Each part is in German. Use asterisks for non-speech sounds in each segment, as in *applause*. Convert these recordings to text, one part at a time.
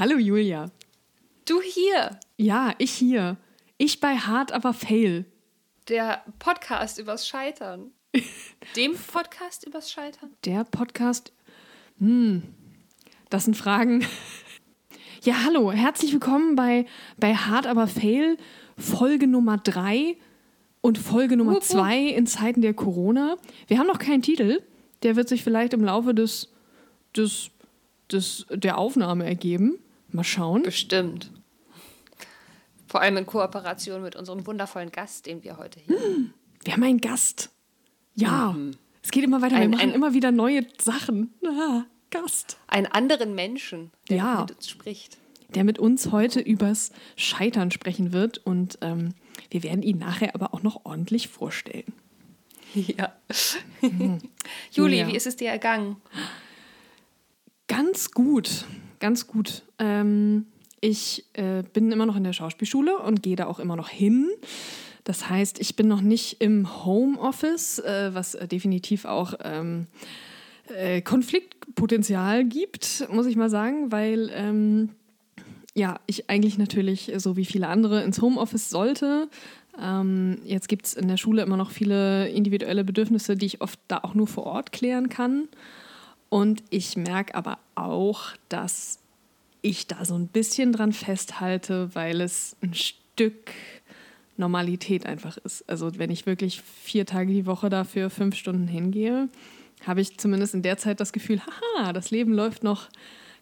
Hallo Julia. Du hier. Ja, ich hier. Ich bei Hard aber Fail. Der Podcast übers Scheitern. *laughs* Dem Podcast übers Scheitern? Der Podcast. Hm, das sind Fragen. *laughs* Ja, hallo, herzlich willkommen bei, bei Hard aber Fail, Folge Nummer 3 und Folge Nummer 2 in Zeiten der Corona. Wir haben noch keinen Titel. Der wird sich vielleicht im Laufe des, des, des, der Aufnahme ergeben. Mal schauen. Bestimmt. Vor allem in Kooperation mit unserem wundervollen Gast, den wir heute hier haben. Wir haben einen Gast. Ja. Mhm. Es geht immer weiter. Ein, wir machen ein, immer wieder neue Sachen. Ah, Gast. Einen anderen Menschen, der ja. mit uns spricht. Der mit uns heute übers Scheitern sprechen wird. Und ähm, wir werden ihn nachher aber auch noch ordentlich vorstellen. Ja. Hm. *laughs* Juli, ja. wie ist es dir ergangen? Ganz gut, ganz gut. Ähm, ich äh, bin immer noch in der Schauspielschule und gehe da auch immer noch hin. Das heißt, ich bin noch nicht im Homeoffice, äh, was äh, definitiv auch ähm, äh, Konfliktpotenzial gibt, muss ich mal sagen, weil ähm, ja, ich eigentlich natürlich, so wie viele andere, ins Homeoffice sollte. Ähm, jetzt gibt es in der Schule immer noch viele individuelle Bedürfnisse, die ich oft da auch nur vor Ort klären kann. Und ich merke aber auch, dass ich da so ein bisschen dran festhalte, weil es ein Stück Normalität einfach ist. Also wenn ich wirklich vier Tage die Woche dafür fünf Stunden hingehe, habe ich zumindest in der Zeit das Gefühl, haha, das Leben läuft noch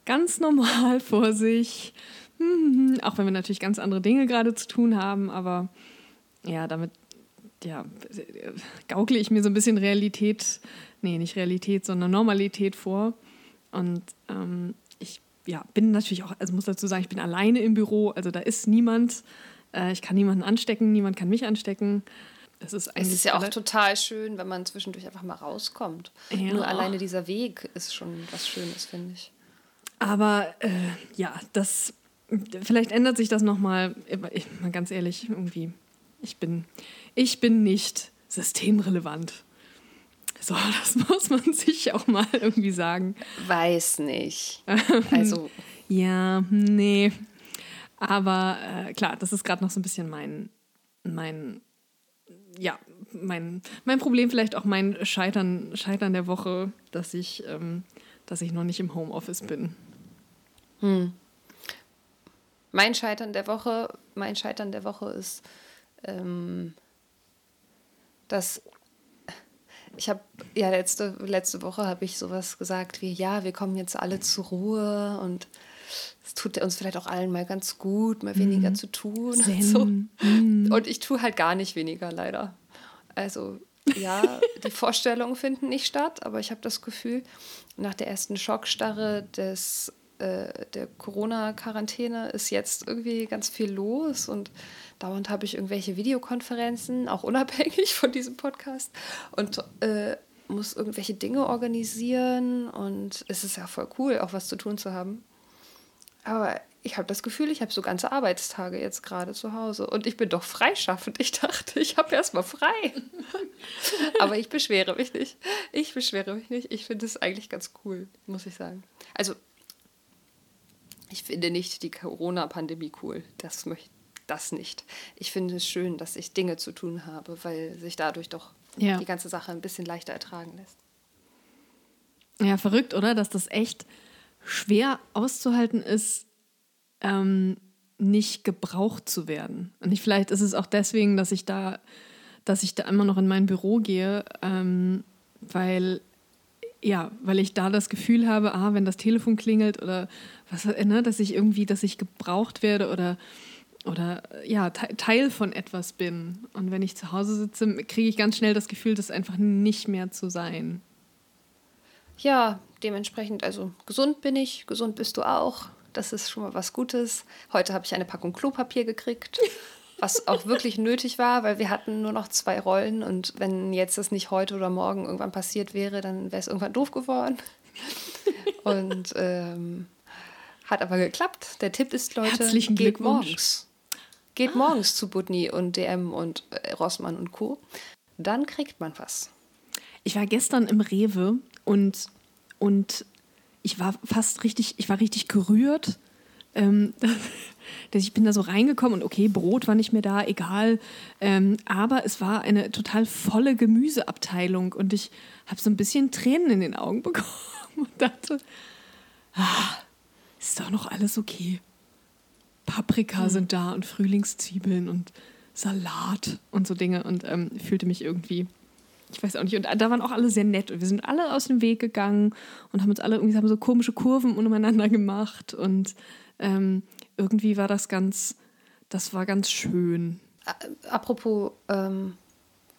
ganz normal *laughs* vor sich. Mhm, auch wenn wir natürlich ganz andere Dinge gerade zu tun haben, aber ja, damit ja, gaukle ich mir so ein bisschen Realität, nee, nicht Realität, sondern Normalität vor. Und ähm, ich ja, bin natürlich auch, also muss dazu sagen, ich bin alleine im Büro, also da ist niemand. Äh, ich kann niemanden anstecken, niemand kann mich anstecken. Das ist es ist ja auch total schön, wenn man zwischendurch einfach mal rauskommt. Ja. Nur alleine dieser Weg ist schon was Schönes, finde ich. Aber äh, ja, das vielleicht ändert sich das nochmal. Mal ganz ehrlich, irgendwie, ich bin, ich bin nicht systemrelevant. *laughs* So, das muss man sich auch mal irgendwie sagen. Weiß nicht. Also. ja, nee. Aber äh, klar, das ist gerade noch so ein bisschen mein, mein, ja, mein, mein Problem, vielleicht auch mein Scheitern, Scheitern der Woche, dass ich, ähm, dass ich noch nicht im Homeoffice bin. Hm. Mein Scheitern der Woche, mein Scheitern der Woche ist, ähm, dass ich habe ja letzte, letzte Woche habe ich sowas gesagt wie, ja, wir kommen jetzt alle zur Ruhe und es tut uns vielleicht auch allen mal ganz gut, mal weniger mhm. zu tun. Und, so. mhm. und ich tue halt gar nicht weniger, leider. Also ja, die Vorstellungen finden nicht statt, aber ich habe das Gefühl, nach der ersten Schockstarre des äh, der Corona-Quarantäne ist jetzt irgendwie ganz viel los und dauernd habe ich irgendwelche Videokonferenzen, auch unabhängig von diesem Podcast und äh, muss irgendwelche Dinge organisieren und es ist ja voll cool, auch was zu tun zu haben. Aber ich habe das Gefühl, ich habe so ganze Arbeitstage jetzt gerade zu Hause und ich bin doch freischaffend. Ich dachte, ich habe erst mal frei. *laughs* Aber ich beschwere mich nicht. Ich beschwere mich nicht. Ich finde es eigentlich ganz cool, muss ich sagen. Also ich finde nicht die Corona-Pandemie cool. Das möchte das nicht. Ich finde es schön, dass ich Dinge zu tun habe, weil sich dadurch doch ja. die ganze Sache ein bisschen leichter ertragen lässt. Ja, verrückt, oder? Dass das echt schwer auszuhalten ist, ähm, nicht gebraucht zu werden. Und ich, vielleicht ist es auch deswegen, dass ich da, dass ich da immer noch in mein Büro gehe, ähm, weil ja, weil ich da das Gefühl habe, ah, wenn das Telefon klingelt oder was, ne, dass ich irgendwie, dass ich gebraucht werde oder, oder ja, Teil von etwas bin. Und wenn ich zu Hause sitze, kriege ich ganz schnell das Gefühl, das einfach nicht mehr zu sein. Ja, dementsprechend, also gesund bin ich, gesund bist du auch. Das ist schon mal was Gutes. Heute habe ich eine Packung Klopapier gekriegt. *laughs* was auch wirklich nötig war, weil wir hatten nur noch zwei Rollen und wenn jetzt das nicht heute oder morgen irgendwann passiert wäre, dann wäre es irgendwann doof geworden. Und ähm, hat aber geklappt. Der Tipp ist, Leute, Herzlichen geht morgens. Geht ah. morgens zu Butni und DM und äh, Rossmann und Co. Dann kriegt man was. Ich war gestern im Rewe und, und ich war fast richtig, ich war richtig gerührt, ähm, *laughs* dass ich bin da so reingekommen und okay, Brot war nicht mehr da, egal. Ähm, aber es war eine total volle Gemüseabteilung und ich habe so ein bisschen Tränen in den Augen *laughs* bekommen und dachte, ah, ist doch noch alles okay. Paprika mhm. sind da und Frühlingszwiebeln und Salat und so Dinge und ähm, fühlte mich irgendwie ich weiß auch nicht. Und da waren auch alle sehr nett. Und wir sind alle aus dem Weg gegangen und haben uns alle irgendwie haben so komische Kurven umeinander gemacht. Und ähm, irgendwie war das ganz, das war ganz schön. Apropos ähm,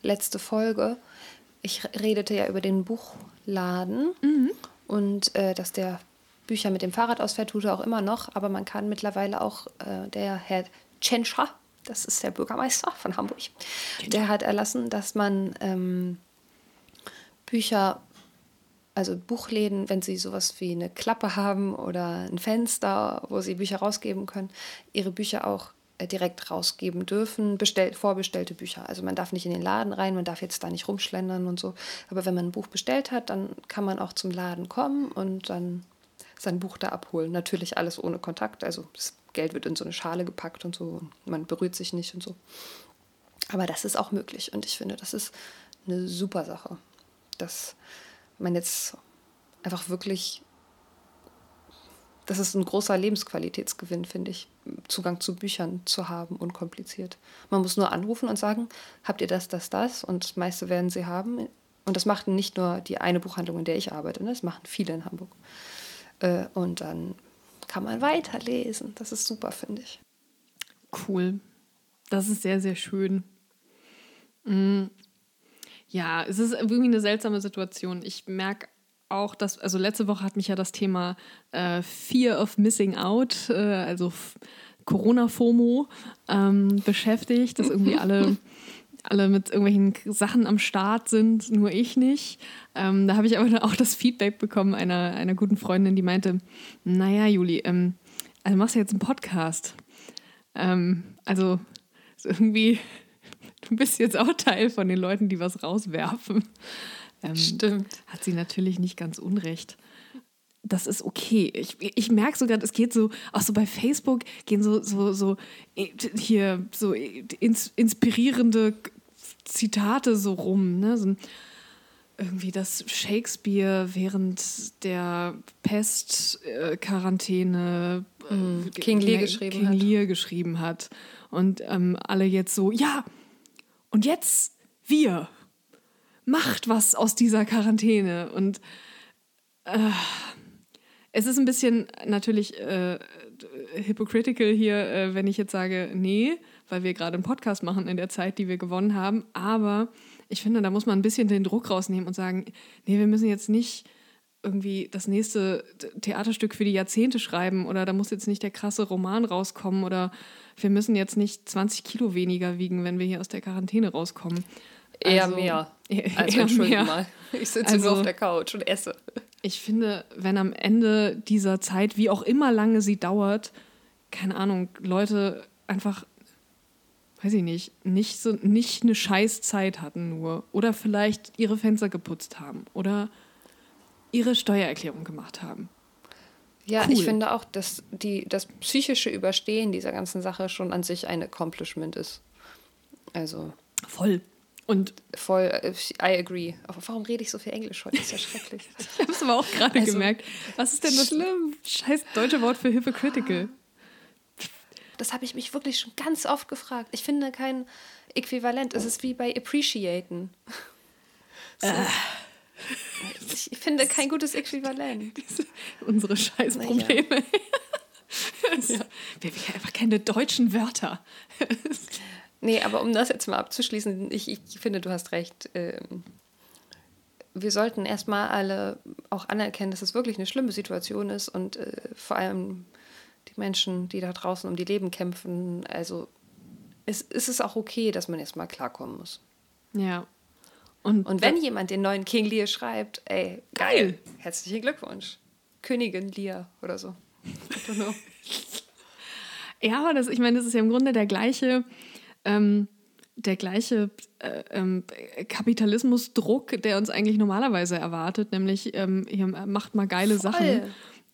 letzte Folge. Ich redete ja über den Buchladen mhm. und äh, dass der Bücher mit dem Fahrrad ausfährt, tut er auch immer noch. Aber man kann mittlerweile auch, äh, der Herr Tschentscher, das ist der Bürgermeister von Hamburg, der hat erlassen, dass man ähm, Bücher, also Buchläden, wenn sie sowas wie eine Klappe haben oder ein Fenster, wo sie Bücher rausgeben können, ihre Bücher auch äh, direkt rausgeben dürfen, bestellt, vorbestellte Bücher. Also man darf nicht in den Laden rein, man darf jetzt da nicht rumschlendern und so. Aber wenn man ein Buch bestellt hat, dann kann man auch zum Laden kommen und dann sein Buch da abholen. Natürlich alles ohne Kontakt. Also das Geld wird in so eine Schale gepackt und so. man berührt sich nicht und so. Aber das ist auch möglich. Und ich finde, das ist eine super Sache. Dass man jetzt einfach wirklich, das ist ein großer Lebensqualitätsgewinn, finde ich, Zugang zu Büchern zu haben, unkompliziert. Man muss nur anrufen und sagen, habt ihr das, das, das? Und das meiste werden sie haben. Und das macht nicht nur die eine Buchhandlung, in der ich arbeite, ne? das machen viele in Hamburg. Äh, und dann kann man weiterlesen. Das ist super, finde ich. Cool. Das ist sehr, sehr schön. Mhm. Ja, es ist irgendwie eine seltsame Situation. Ich merke auch, dass, also letzte Woche hat mich ja das Thema äh, Fear of Missing Out, äh, also Corona-FOMO, ähm, beschäftigt, dass irgendwie alle alle mit irgendwelchen Sachen am Start sind, nur ich nicht. Ähm, da habe ich aber auch das Feedback bekommen einer, einer guten Freundin, die meinte, naja, Juli, ähm, also machst du jetzt einen Podcast. Ähm, also irgendwie, du bist jetzt auch Teil von den Leuten, die was rauswerfen. Ähm, Stimmt. Hat sie natürlich nicht ganz unrecht das ist okay. Ich, ich merke sogar, es geht so, auch so bei Facebook gehen so, so, so äh, hier so ins, inspirierende Zitate so rum. Ne? So, irgendwie, dass Shakespeare während der Pest-Quarantäne äh, mm, King Lear geschrieben King hat. Lear geschrieben hat. Und ähm, alle jetzt so, ja, und jetzt wir. Macht was aus dieser Quarantäne. Und äh, es ist ein bisschen natürlich äh, hypocritical hier, äh, wenn ich jetzt sage, nee, weil wir gerade einen Podcast machen in der Zeit, die wir gewonnen haben. Aber ich finde, da muss man ein bisschen den Druck rausnehmen und sagen, nee, wir müssen jetzt nicht irgendwie das nächste Theaterstück für die Jahrzehnte schreiben oder da muss jetzt nicht der krasse Roman rauskommen oder wir müssen jetzt nicht 20 Kilo weniger wiegen, wenn wir hier aus der Quarantäne rauskommen. Eher also, mehr. *laughs* Also, entschuldige mal. Ich sitze also, nur auf der Couch und esse. Ich finde, wenn am Ende dieser Zeit, wie auch immer lange sie dauert, keine Ahnung, Leute einfach, weiß ich nicht, nicht, so, nicht eine Scheißzeit hatten nur. Oder vielleicht ihre Fenster geputzt haben. Oder ihre Steuererklärung gemacht haben. Ja, cool. ich finde auch, dass die, das psychische Überstehen dieser ganzen Sache schon an sich ein Accomplishment ist. Also. Voll. Und voll, äh, I agree. Aber warum rede ich so viel Englisch heute? Das ist ja schrecklich. *laughs* ich habe es aber auch gerade also, gemerkt. Was ist denn das schlimm. scheiß deutsche Wort für hypocritical? Das habe ich mich wirklich schon ganz oft gefragt. Ich finde kein Äquivalent. Es ist wie bei appreciaten. So. Äh. *laughs* Ich finde kein gutes Äquivalent. *laughs* Unsere Scheißprobleme. Naja. *laughs* ja. Wir haben einfach keine deutschen Wörter. Nee, aber um das jetzt mal abzuschließen, ich, ich finde, du hast recht. Ähm, wir sollten erstmal alle auch anerkennen, dass es wirklich eine schlimme Situation ist und äh, vor allem die Menschen, die da draußen um die Leben kämpfen. Also es, es ist auch okay, dass man erstmal klarkommen muss. Ja. Und, und wenn jemand den neuen King Lear schreibt, ey, geil, geil. herzlichen Glückwunsch. Königin Lear oder so. *laughs* Ja, aber das, ich meine, das ist ja im Grunde der gleiche ähm, der gleiche äh, ähm, Kapitalismusdruck, der uns eigentlich normalerweise erwartet, nämlich ähm, hier macht mal geile Voll. Sachen.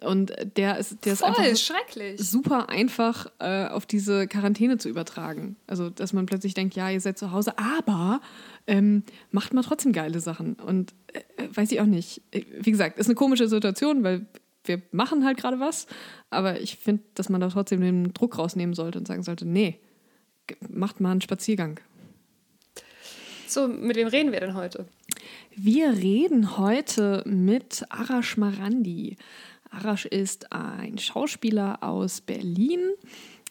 Und der ist, der ist Voll, einfach schrecklich. super einfach äh, auf diese Quarantäne zu übertragen. Also, dass man plötzlich denkt, ja, ihr seid zu Hause, aber ähm, macht mal trotzdem geile Sachen. Und äh, weiß ich auch nicht. Wie gesagt, ist eine komische Situation, weil wir machen halt gerade was. Aber ich finde, dass man da trotzdem den Druck rausnehmen sollte und sagen sollte, nee, macht mal einen Spaziergang. So, mit wem reden wir denn heute? Wir reden heute mit Arash Marandi. Arash ist ein Schauspieler aus Berlin,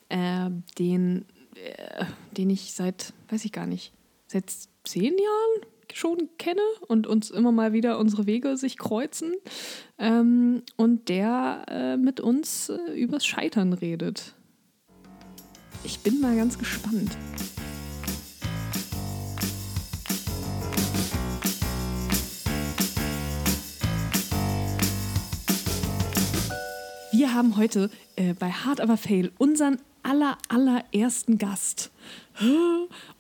äh, den, äh, den ich seit, weiß ich gar nicht, seit zehn Jahren schon kenne und uns immer mal wieder unsere Wege sich kreuzen. Ähm, und der äh, mit uns äh, übers Scheitern redet. Ich bin mal ganz gespannt. Wir haben heute äh, bei Hard Aber Fail unseren aller, allerersten Gast.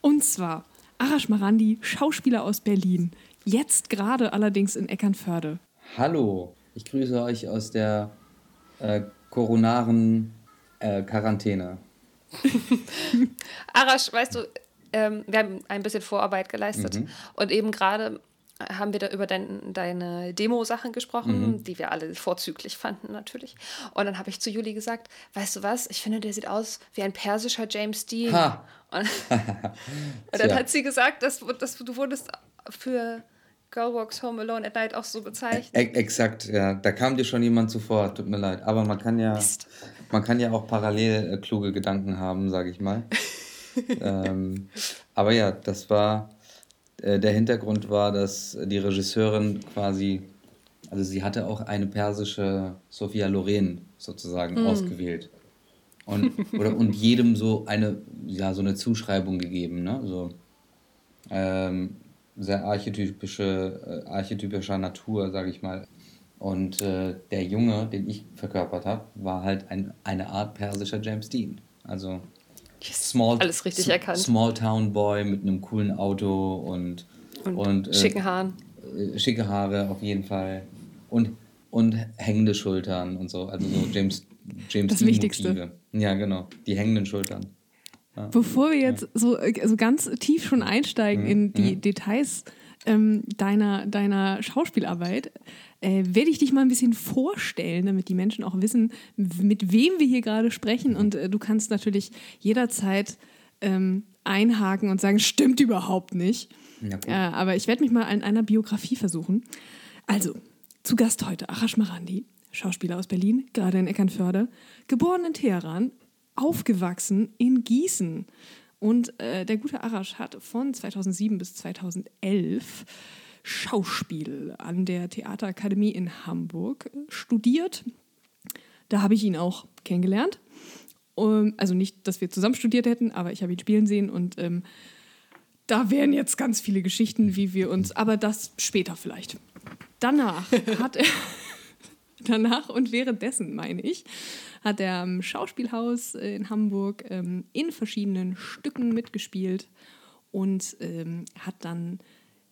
Und zwar Arash Marandi, Schauspieler aus Berlin. Jetzt gerade allerdings in Eckernförde. Hallo, ich grüße euch aus der äh, koronaren äh, Quarantäne. *laughs* Arash, weißt du, ähm, wir haben ein bisschen Vorarbeit geleistet Mhm. und eben gerade haben wir da über dein, deine Demo-Sachen gesprochen, Mhm. die wir alle vorzüglich fanden natürlich. Und dann habe ich zu Juli gesagt, weißt du was, ich finde, der sieht aus wie ein persischer James Dean. Ha! Und, *laughs* und dann hat sie gesagt, dass, dass du wurdest für Girl Walks Home Alone at Night auch so bezeichnet. E exakt, ja. Da kam dir schon jemand zuvor, tut mir leid. Aber man kann ja, Mist. man kann ja auch parallel äh, kluge Gedanken haben, sage ich mal. *laughs* ähm, aber ja, das war, der Hintergrund war, dass die Regisseurin quasi, also sie hatte auch eine persische Sophia Loren sozusagen ausgewählt. Und, oder, und jedem so eine, ja, so eine Zuschreibung gegeben, ne? So, ähm, sehr archetypische, äh, archetypischer Natur, sage ich mal. Und äh, der Junge, den ich verkörpert habe, war halt ein, eine Art persischer James Dean. Also Small, Alles richtig erkannt. Small Town Boy mit einem coolen Auto und, Und, und, äh, schicken Haaren. äh, schicke Haare auf jeden Fall. Und, und hängende Schultern und so. Also so James, James Das Wichtigste. Motive. Ja, genau. Die hängenden Schultern. Bevor wir jetzt so äh, also ganz tief schon einsteigen in die Details ähm, deiner, deiner Schauspielarbeit, äh, werde ich dich mal ein bisschen vorstellen, damit die Menschen auch wissen, mit wem wir hier gerade sprechen. Und äh, du kannst natürlich jederzeit ähm, einhaken und sagen, stimmt überhaupt nicht. Äh, aber ich werde mich mal an einer Biografie versuchen. Also, zu Gast heute Arash Marandi, Schauspieler aus Berlin, gerade in Eckernförde, geboren in Teheran, aufgewachsen in Gießen. Und äh, der gute Arash hat von 2007 bis 2011 Schauspiel an der Theaterakademie in Hamburg äh, studiert. Da habe ich ihn auch kennengelernt. Um, also nicht, dass wir zusammen studiert hätten, aber ich habe ihn spielen sehen und ähm, da wären jetzt ganz viele Geschichten, wie wir uns, aber das später vielleicht. Danach *laughs* hat er, danach und währenddessen, meine ich, hat er am Schauspielhaus in Hamburg ähm, in verschiedenen Stücken mitgespielt und ähm, hat dann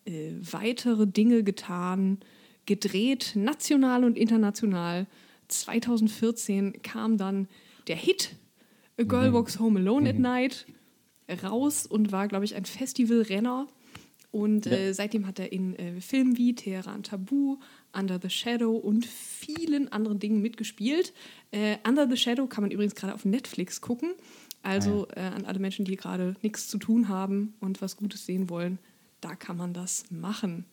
äh, weitere Dinge getan, gedreht, national und international. 2014 kam dann der Hit A Girl Walks Home Alone at Night raus und war, glaube ich, ein Festivalrenner. Und äh, seitdem hat er in äh, Filmen wie Teheran Tabu, Under the Shadow und vielen anderen Dingen mitgespielt. Äh, Under the Shadow kann man übrigens gerade auf Netflix gucken. Also äh, an alle Menschen, die gerade nichts zu tun haben und was Gutes sehen wollen, da kann man das machen.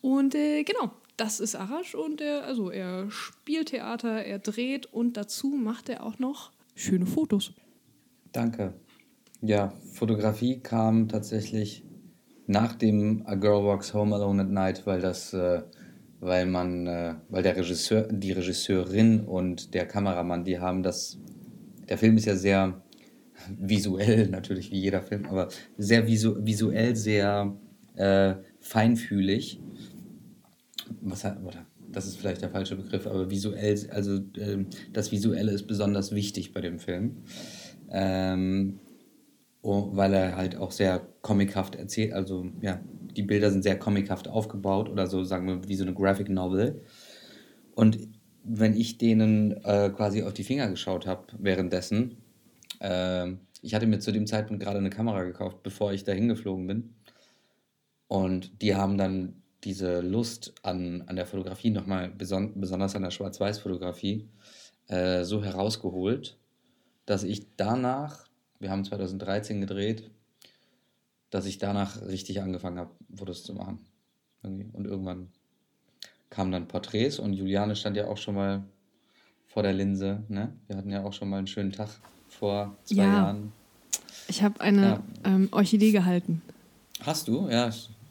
Und äh, genau, das ist Arash und er, also er spielt Theater, er dreht und dazu macht er auch noch schöne Fotos. Danke. Ja, Fotografie kam tatsächlich nach dem A Girl Walks Home Alone at Night, weil das, äh, weil man, äh, weil der Regisseur, die Regisseurin und der Kameramann, die haben das, der Film ist ja sehr visuell, *laughs* natürlich wie jeder Film, aber sehr visu visuell sehr äh, feinfühlig. Was hat, oder das ist vielleicht der falsche Begriff, aber visuell, also ähm, das Visuelle ist besonders wichtig bei dem Film. Ähm, oh, weil er halt auch sehr comichaft erzählt, also ja, die Bilder sind sehr comichaft aufgebaut oder so, sagen wir, wie so eine Graphic Novel. Und wenn ich denen äh, quasi auf die Finger geschaut habe währenddessen, äh, ich hatte mir zu dem Zeitpunkt gerade eine Kamera gekauft, bevor ich da hingeflogen bin. Und die haben dann diese Lust an, an der Fotografie nochmal, beson besonders an der Schwarz-Weiß-Fotografie, äh, so herausgeholt, dass ich danach, wir haben 2013 gedreht, dass ich danach richtig angefangen habe, Fotos zu machen. Und irgendwann kamen dann Porträts und Juliane stand ja auch schon mal vor der Linse. Ne? Wir hatten ja auch schon mal einen schönen Tag vor zwei ja. Jahren. Ich habe eine ja. ähm, Orchidee gehalten. Hast du? Ja.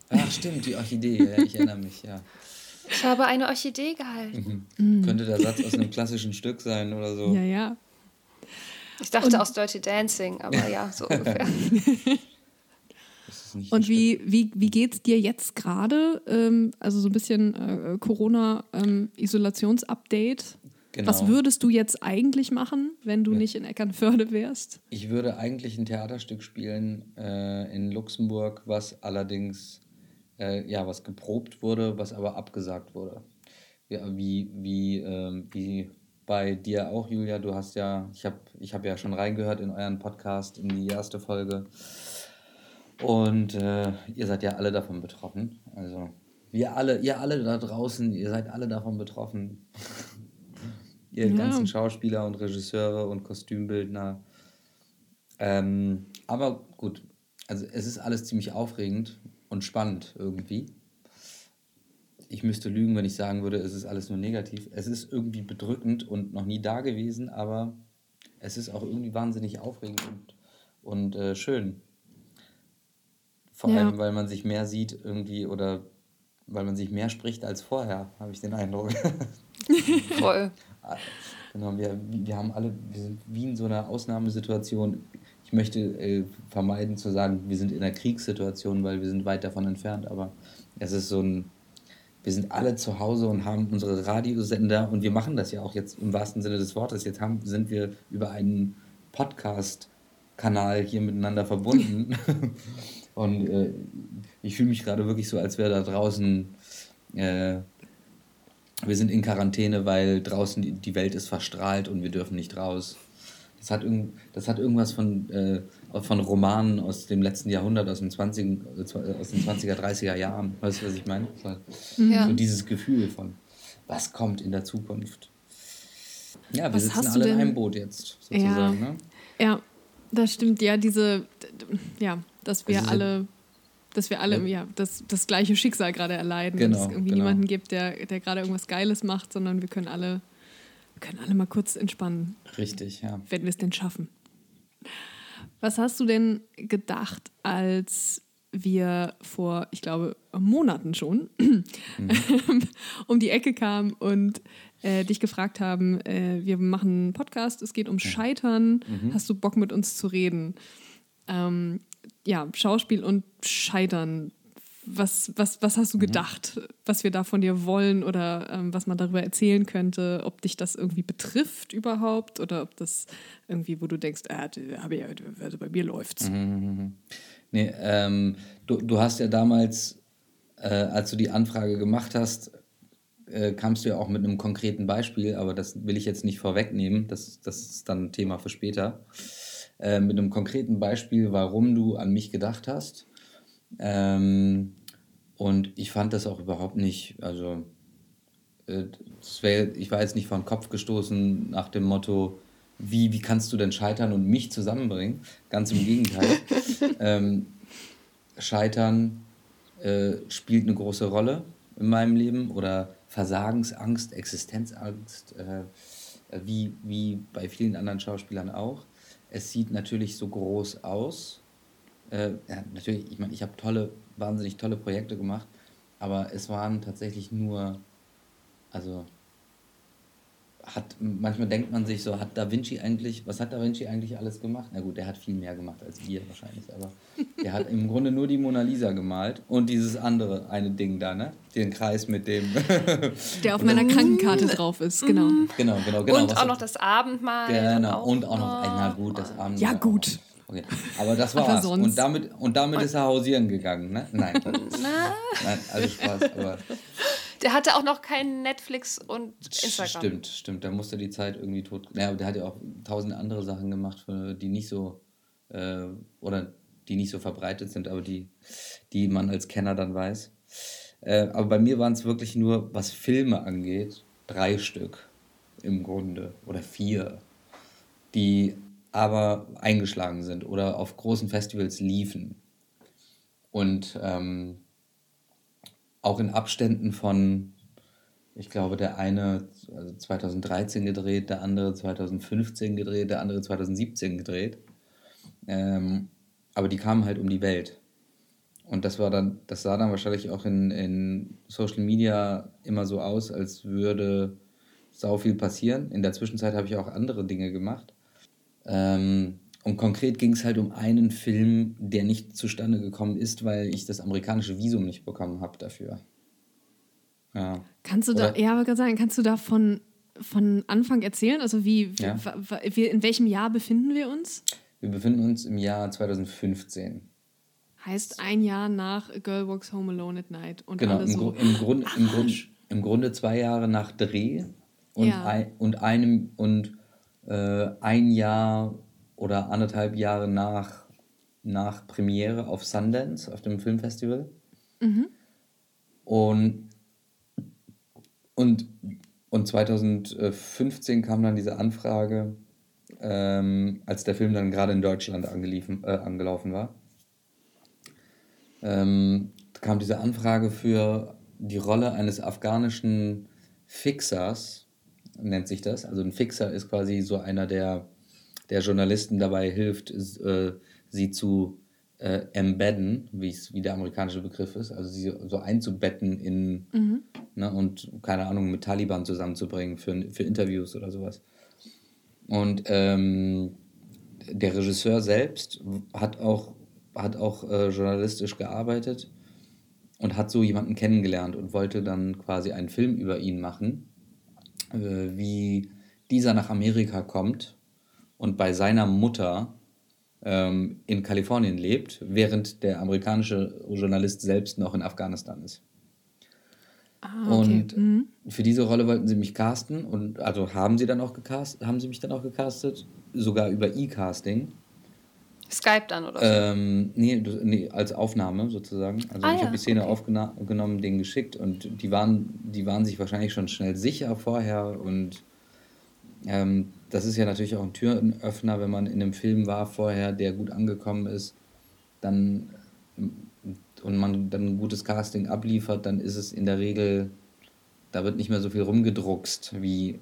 Ach, stimmt, die Orchidee. Ja, ich erinnere mich, ja. Ich habe eine Orchidee gehalten. Mhm. Mhm. Könnte der Satz aus einem klassischen Stück sein oder so. Ja, ja. Ich dachte Und aus Dirty Dancing, aber ja, so *laughs* ungefähr. Und wie, wie, wie geht es dir jetzt gerade? Ähm, also so ein bisschen äh, Corona-Isolationsupdate. Ähm, genau. Was würdest du jetzt eigentlich machen, wenn du ja. nicht in Eckernförde wärst? Ich würde eigentlich ein Theaterstück spielen äh, in Luxemburg, was allerdings äh, ja, was geprobt wurde, was aber abgesagt wurde. Ja, wie, wie, ähm, wie bei dir auch, Julia. Du hast ja, ich habe ich hab ja schon reingehört in euren Podcast, in die erste Folge. Und äh, ihr seid ja alle davon betroffen. Also wir alle, ihr alle da draußen, ihr seid alle davon betroffen. *laughs* ihr ja. ganzen Schauspieler und Regisseure und Kostümbildner. Ähm, aber gut, also es ist alles ziemlich aufregend und spannend irgendwie. Ich müsste lügen, wenn ich sagen würde, es ist alles nur negativ. Es ist irgendwie bedrückend und noch nie da gewesen, aber es ist auch irgendwie wahnsinnig aufregend und, und äh, schön. Vor ja. allem, weil man sich mehr sieht irgendwie oder weil man sich mehr spricht als vorher, habe ich den Eindruck. *laughs* Voll. *laughs* genau, wir, wir haben alle, wir sind wie in so einer Ausnahmesituation. Ich möchte äh, vermeiden zu sagen, wir sind in einer Kriegssituation, weil wir sind weit davon entfernt, aber es ist so ein, wir sind alle zu Hause und haben unsere Radiosender und wir machen das ja auch jetzt im wahrsten Sinne des Wortes. Jetzt haben, sind wir über einen Podcast-Kanal hier miteinander verbunden. *laughs* Und äh, ich fühle mich gerade wirklich so, als wäre da draußen, äh, wir sind in Quarantäne, weil draußen die, die Welt ist verstrahlt und wir dürfen nicht raus. Das hat, irgend, das hat irgendwas von, äh, von Romanen aus dem letzten Jahrhundert, aus, dem 20, äh, aus den 20er, 30er Jahren. Weißt du, was ich meine? So, ja. so dieses Gefühl von, was kommt in der Zukunft. Ja, wir was sitzen alle in einem Boot jetzt, sozusagen. Ja, ne? ja das stimmt. Ja, diese, ja, dass wir also alle, dass wir alle ja. ja, das, das gleiche Schicksal gerade erleiden. Genau, dass es irgendwie genau. niemanden gibt, der, der gerade irgendwas Geiles macht, sondern wir können alle, wir können alle mal kurz entspannen. Richtig, ja. Wenn wir es denn schaffen. Was hast du denn gedacht, als wir vor, ich glaube, Monaten schon mhm. *laughs* um die Ecke kamen und äh, dich gefragt haben, äh, wir machen einen Podcast, es geht um Scheitern, mhm. hast du Bock mit uns zu reden? Ähm, ja, Schauspiel und Scheitern. Was, was, was hast du mhm. gedacht, was wir da von dir wollen oder ähm, was man darüber erzählen könnte, ob dich das irgendwie betrifft überhaupt oder ob das irgendwie, wo du denkst, äh, ja, also bei mir läuft's. Mhm. mhm, mhm. Nee, ähm, du, du hast ja damals, äh, als du die Anfrage gemacht hast, äh, kamst du ja auch mit einem konkreten Beispiel, aber das will ich jetzt nicht vorwegnehmen, das, das ist dann ein Thema für später. Äh, mit einem konkreten Beispiel, warum du an mich gedacht hast. Ähm, und ich fand das auch überhaupt nicht, also äh, wär, ich war jetzt nicht vor den Kopf gestoßen nach dem Motto, wie, wie kannst du denn scheitern und mich zusammenbringen? Ganz im Gegenteil. *laughs* ähm, scheitern äh, spielt eine große Rolle in meinem Leben oder Versagensangst, Existenzangst, äh, wie, wie bei vielen anderen Schauspielern auch. Es sieht natürlich so groß aus. Äh, ja, natürlich, ich meine, ich habe tolle, wahnsinnig tolle Projekte gemacht, aber es waren tatsächlich nur, also hat, manchmal denkt man sich so, hat Da Vinci eigentlich, was hat Da Vinci eigentlich alles gemacht? Na gut, der hat viel mehr gemacht als wir wahrscheinlich, aber der hat im Grunde nur die Mona Lisa gemalt und dieses andere eine Ding da, ne? Den Kreis mit dem. *laughs* der auf meiner Krankenkarte drauf ist, genau. Genau, genau, genau. Und auch noch das Abendmahl. Genau, und auch, noch, na gut, das Abendmahl. Ja, gut. Okay. Aber das war's. Und damit, und damit ist er hausieren gegangen, ne? Nein. *laughs* Nein, also Spaß, aber. Der hatte auch noch kein Netflix und Instagram. Stimmt, stimmt. Da musste die Zeit irgendwie tot. Ja, aber der hat ja auch tausend andere Sachen gemacht, die nicht so äh, oder die nicht so verbreitet sind, aber die, die man als Kenner dann weiß. Äh, aber bei mir waren es wirklich nur, was Filme angeht, drei Stück im Grunde oder vier, die aber eingeschlagen sind oder auf großen Festivals liefen. Und ähm, auch in Abständen von, ich glaube, der eine 2013 also gedreht, der andere 2015 gedreht, der andere 2017 gedreht. Ähm, aber die kamen halt um die Welt. Und das war dann, das sah dann wahrscheinlich auch in, in Social Media immer so aus, als würde sau viel passieren. In der Zwischenzeit habe ich auch andere Dinge gemacht. Ähm, und konkret ging es halt um einen Film, der nicht zustande gekommen ist, weil ich das amerikanische Visum nicht bekommen habe dafür. Ja. Kannst du Oder, da, ja, aber gerade sagen, kannst du da von, von Anfang erzählen? Also wie, ja. wie, in welchem Jahr befinden wir uns? Wir befinden uns im Jahr 2015. Heißt ein Jahr nach A Girl Walks Home Alone at Night. Und genau, im, so, im, Grund, im, Grund, im Grunde zwei Jahre nach Dreh und, ja. ein, und einem und äh, ein Jahr oder anderthalb Jahre nach, nach Premiere auf Sundance, auf dem Filmfestival. Mhm. Und, und, und 2015 kam dann diese Anfrage, ähm, als der Film dann gerade in Deutschland angeliefen, äh, angelaufen war. Ähm, kam diese Anfrage für die Rolle eines afghanischen Fixers, nennt sich das. Also ein Fixer ist quasi so einer, der, der Journalisten dabei hilft, äh, sie zu äh, embedden, wie der amerikanische Begriff ist, also sie so einzubetten in mhm. ne, und keine Ahnung, mit Taliban zusammenzubringen für, für Interviews oder sowas. Und ähm, der Regisseur selbst hat auch, hat auch äh, journalistisch gearbeitet und hat so jemanden kennengelernt und wollte dann quasi einen Film über ihn machen, wie dieser nach Amerika kommt und bei seiner Mutter ähm, in Kalifornien lebt, während der amerikanische Journalist selbst noch in Afghanistan ist. Ah, okay. Und mhm. für diese Rolle wollten sie mich casten und also haben sie dann auch gecastet, haben sie mich dann auch gecastet, sogar über E-Casting. Skype dann oder so? Ähm, nee, nee, als Aufnahme sozusagen. Also ah, ich ja, habe die Szene okay. aufgenommen, denen geschickt und die waren, die waren sich wahrscheinlich schon schnell sicher vorher und ähm, das ist ja natürlich auch ein Türöffner, wenn man in einem Film war vorher, der gut angekommen ist, dann und man dann ein gutes Casting abliefert, dann ist es in der Regel, da wird nicht mehr so viel rumgedruckst, wie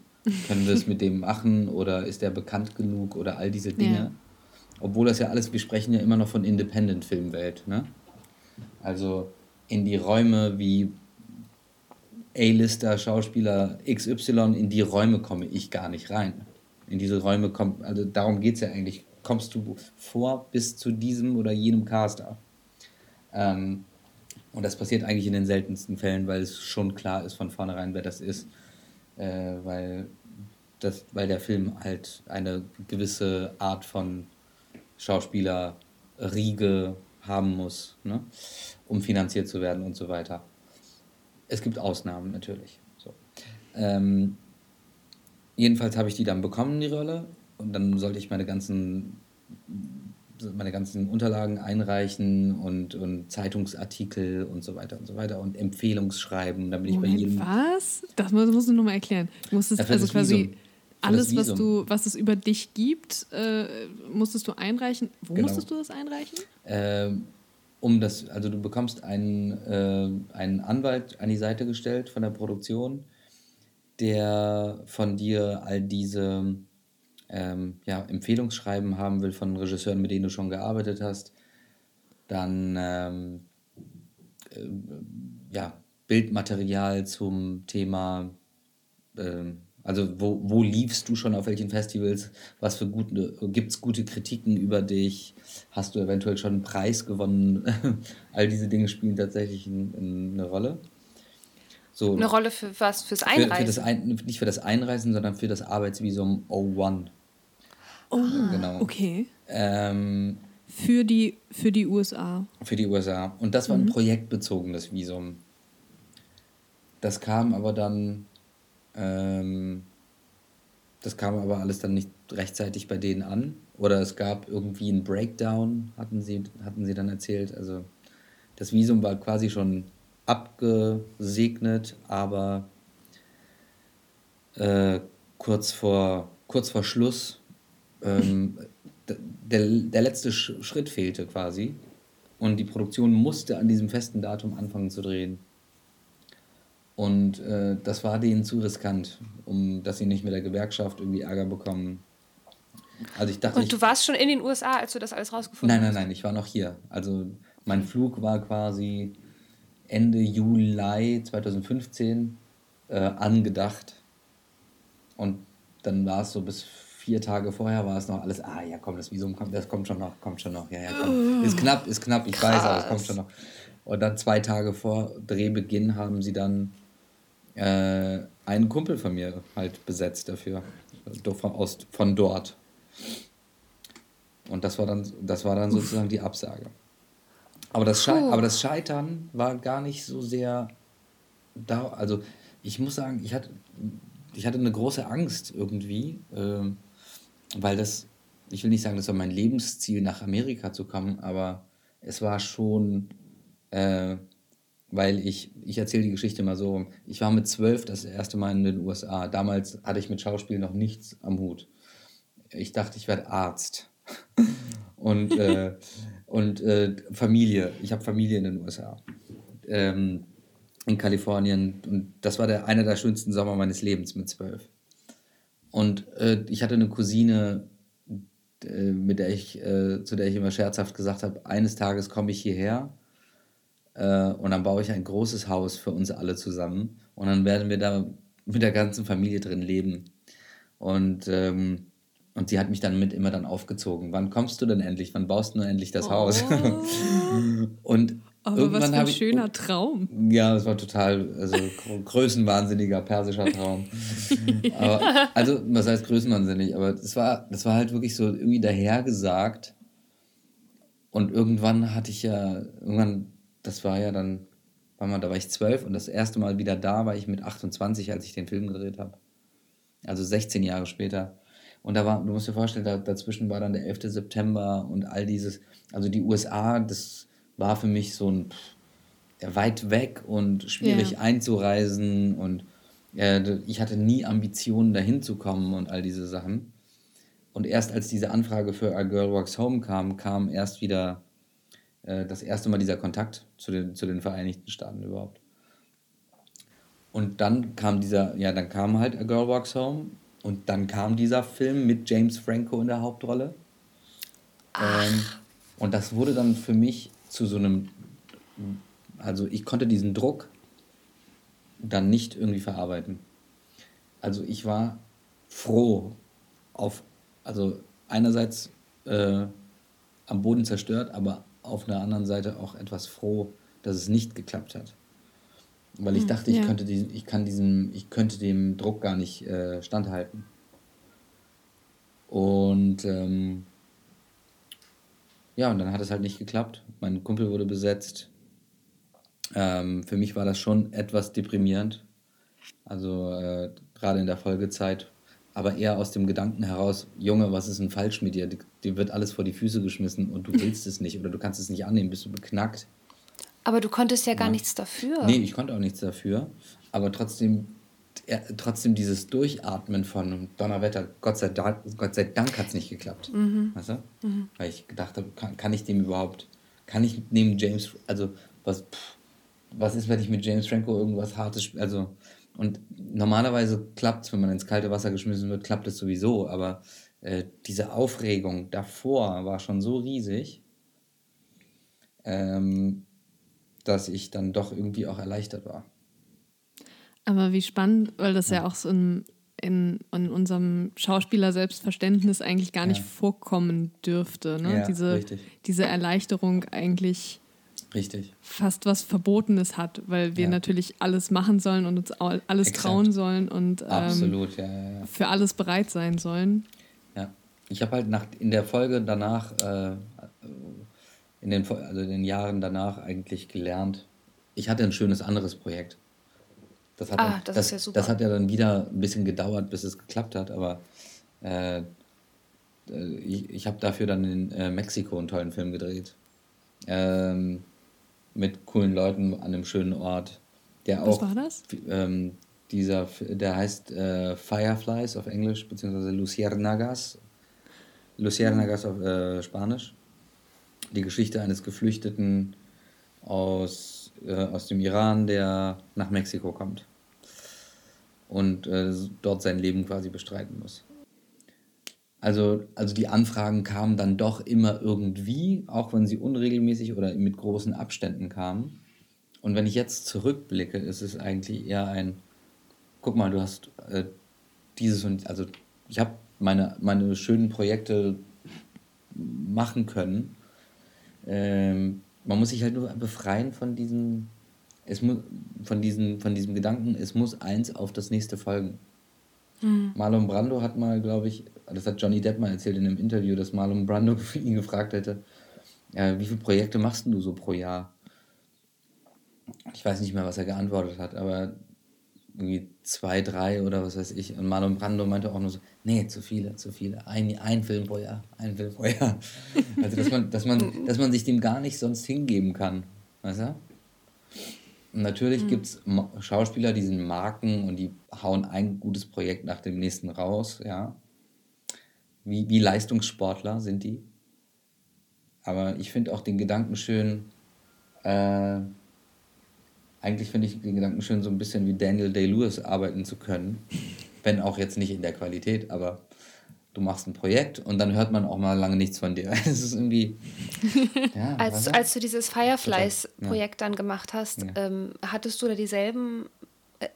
können wir es mit dem machen oder ist der bekannt genug oder all diese Dinge. Ja. Obwohl das ja alles, wir sprechen ja immer noch von Independent-Filmwelt. Ne? Also in die Räume wie A-Lister, Schauspieler XY, in die Räume komme ich gar nicht rein. In diese Räume kommt, also darum geht es ja eigentlich. Kommst du vor bis zu diesem oder jenem Caster? Ähm, und das passiert eigentlich in den seltensten Fällen, weil es schon klar ist von vornherein, wer das ist. Äh, weil, das, weil der Film halt eine gewisse Art von Schauspielerriege haben muss, ne? um finanziert zu werden und so weiter. Es gibt Ausnahmen natürlich. So. Ähm, jedenfalls habe ich die dann bekommen, die Rolle. Und dann sollte ich meine ganzen meine ganzen Unterlagen einreichen und, und Zeitungsartikel und so weiter und so weiter und Empfehlungsschreiben. Da bin Moment, ich bei jedem. Was? Das musst, musst du nochmal erklären. Du musstest also quasi Visum. Alles, was du, was es über dich gibt, äh, musstest du einreichen. Wo genau. musstest du das einreichen? Ähm, um das, also du bekommst einen, äh, einen Anwalt an die Seite gestellt von der Produktion, der von dir all diese ähm, ja, Empfehlungsschreiben haben will von Regisseuren, mit denen du schon gearbeitet hast, dann ähm, äh, ja, Bildmaterial zum Thema, äh, also wo, wo liefst du schon auf welchen Festivals, was für gute, gibt es gute Kritiken über dich, hast du eventuell schon einen Preis gewonnen, *laughs* all diese Dinge spielen tatsächlich ein, eine Rolle. So, eine Rolle für was? Fürs Einreisen? Für, für das Ein, nicht für das Einreisen, sondern für das Arbeitsvisum O1. Oh, genau. okay. Ähm, für, die, für die USA. Für die USA. Und das war ein mhm. projektbezogenes Visum. das kam aber dann, ähm, das kam aber alles dann nicht rechtzeitig bei denen an. Oder es gab irgendwie einen Breakdown, hatten sie, hatten sie dann erzählt. Also das Visum war quasi schon abgesegnet, aber äh, kurz, vor, kurz vor Schluss ähm, *laughs* der, der letzte Schritt fehlte quasi. Und die Produktion musste an diesem festen Datum anfangen zu drehen. Und äh, das war denen zu riskant, um dass sie nicht mit der Gewerkschaft irgendwie Ärger bekommen. Also ich dachte, Und du warst schon in den USA, als du das alles rausgefunden hast? Nein, nein, nein, ich war noch hier. Also mein Flug war quasi Ende Juli 2015 äh, angedacht. Und dann war es so bis vier Tage vorher war es noch alles, ah ja, komm, das Visum kommt, das kommt schon noch, kommt schon noch, ja, ja, komm. Ist knapp, ist knapp, ich Krass. weiß, aber es kommt schon noch. Und dann zwei Tage vor Drehbeginn haben sie dann äh, einen Kumpel von mir halt besetzt dafür, von, aus, von dort. Und das war dann, das war dann sozusagen die Absage. Aber das, Schei aber das Scheitern war gar nicht so sehr da. Also ich muss sagen, ich hatte, ich hatte eine große Angst irgendwie, äh, weil das, ich will nicht sagen, das war mein Lebensziel, nach Amerika zu kommen, aber es war schon, äh, weil ich, ich erzähle die Geschichte mal so, ich war mit zwölf das erste Mal in den USA. Damals hatte ich mit Schauspiel noch nichts am Hut. Ich dachte, ich werde Arzt. *laughs* und äh, *laughs* und äh, Familie. Ich habe Familie in den USA. Ähm, in Kalifornien. Und das war der, einer der schönsten Sommer meines Lebens mit zwölf. Und äh, ich hatte eine Cousine, äh, mit der ich, äh, zu der ich immer scherzhaft gesagt habe, eines Tages komme ich hierher äh, und dann baue ich ein großes Haus für uns alle zusammen und dann werden wir da mit der ganzen Familie drin leben. Und, ähm, und sie hat mich dann mit immer dann aufgezogen. Wann kommst du denn endlich? Wann baust du endlich das oh. Haus? *laughs* und aber Irgendwann was für ein schöner ich, Traum. Ja, es war total, also größenwahnsinniger persischer Traum. *laughs* aber, also, was heißt größenwahnsinnig? Aber das war, das war halt wirklich so irgendwie dahergesagt. Und irgendwann hatte ich ja, irgendwann, das war ja dann, war mal, da war ich zwölf und das erste Mal wieder da war ich mit 28, als ich den Film gedreht habe. Also 16 Jahre später. Und da war, du musst dir vorstellen, da, dazwischen war dann der 11. September und all dieses, also die USA, das war für mich so ein weit weg und schwierig yeah. einzureisen und äh, ich hatte nie Ambitionen dahin zu kommen und all diese Sachen. Und erst als diese Anfrage für A Girl Walks Home kam, kam erst wieder äh, das erste Mal dieser Kontakt zu den, zu den Vereinigten Staaten überhaupt. Und dann kam dieser, ja, dann kam halt A Girl Walks Home und dann kam dieser Film mit James Franco in der Hauptrolle. Ähm, und das wurde dann für mich zu so einem, also ich konnte diesen Druck dann nicht irgendwie verarbeiten. Also ich war froh auf, also einerseits äh, am Boden zerstört, aber auf der anderen Seite auch etwas froh, dass es nicht geklappt hat. Weil ich hm, dachte, ich, ja. könnte diesen, ich, kann diesen, ich könnte dem Druck gar nicht äh, standhalten. Und ähm, ja, und dann hat es halt nicht geklappt. Mein Kumpel wurde besetzt. Ähm, für mich war das schon etwas deprimierend. Also äh, gerade in der Folgezeit. Aber eher aus dem Gedanken heraus, Junge, was ist denn falsch mit dir? Dir wird alles vor die Füße geschmissen und du willst es nicht oder du kannst es nicht annehmen, bist du beknackt. Aber du konntest ja gar ja. nichts dafür. Nee, ich konnte auch nichts dafür. Aber trotzdem ja, trotzdem dieses Durchatmen von Donnerwetter, Gott sei Dank, Gott sei Dank hat es nicht geklappt. Mhm. Weißt du? Mhm. Weil ich gedacht habe, kann, kann, ich dem überhaupt, kann ich neben James, also was, pff, was ist, wenn ich mit James Franco irgendwas Hartes, also und normalerweise klappt es, wenn man ins kalte Wasser geschmissen wird, klappt es sowieso, aber äh, diese Aufregung davor war schon so riesig, ähm, dass ich dann doch irgendwie auch erleichtert war. Aber wie spannend, weil das ja, ja auch so in, in, in, unserem Schauspieler-Selbstverständnis eigentlich gar nicht ja. vorkommen dürfte. Ne? Ja, diese, richtig. diese Erleichterung eigentlich richtig. fast was Verbotenes hat, weil wir natürlich alles machen sollen und uns alles Exakt. trauen sollen und ähm, für alles bereit sein sollen. Ja, ich habe halt nach, in der Folge danach, äh, in, den, also in den Jahren danach eigentlich gelernt, ich hatte ein schönes anderes Projekt Das hat, Ah, dann, das das, ist ja super. das hat ja dann wieder ein bisschen gedauert, bis es geklappt hat, aber äh, äh, ich, ich habe dafür dann in äh, Mexiko einen tollen Film gedreht. Ähm, mit coolen Leuten an einem schönen Ort. Der Was auch, war das? Ähm, dieser, der heißt äh, Fireflies auf Englisch, beziehungsweise Luciérnagas. Luciérnagas auf äh, Spanisch. Die Geschichte eines Geflüchteten aus, äh, aus dem Iran, der nach Mexiko kommt. Und äh, dort sein Leben quasi bestreiten muss. Also, also die Anfragen kamen dann doch immer irgendwie, auch wenn sie unregelmäßig oder mit großen Abständen kamen. Und wenn ich jetzt zurückblicke, ist es eigentlich eher ein, guck mal, du hast äh, dieses und, also ich habe meine, meine schönen Projekte machen können. Ähm, man muss sich halt nur befreien von diesem, es muss, von diesem, von diesem Gedanken, es muss eins auf das nächste folgen. Marlon Brando hat mal, glaube ich, das hat Johnny Depp mal erzählt in einem Interview, dass Marlon Brando *laughs* ihn gefragt hätte, äh, wie viele Projekte machst du so pro Jahr? Ich weiß nicht mehr, was er geantwortet hat, aber irgendwie zwei, drei oder was weiß ich. Und Marlon Brando meinte auch nur so, nee, zu viele, zu viele. Ein, ein Film pro Jahr, ein Film pro Jahr. Also, dass man, dass, man, *laughs* dass man sich dem gar nicht sonst hingeben kann. Weißt du? Natürlich gibt es Schauspieler, die sind Marken und die hauen ein gutes Projekt nach dem nächsten raus, ja. Wie, wie Leistungssportler sind die. Aber ich finde auch den Gedanken schön, äh, eigentlich finde ich den Gedanken schön, so ein bisschen wie Daniel Day-Lewis arbeiten zu können. Wenn auch jetzt nicht in der Qualität, aber du machst ein Projekt und dann hört man auch mal lange nichts von dir. *laughs* Das ist irgendwie. *laughs* Ja, Als, als du dieses Fireflies-Projekt Ja. dann gemacht hast, Ja. ähm, hattest du da dieselben äh,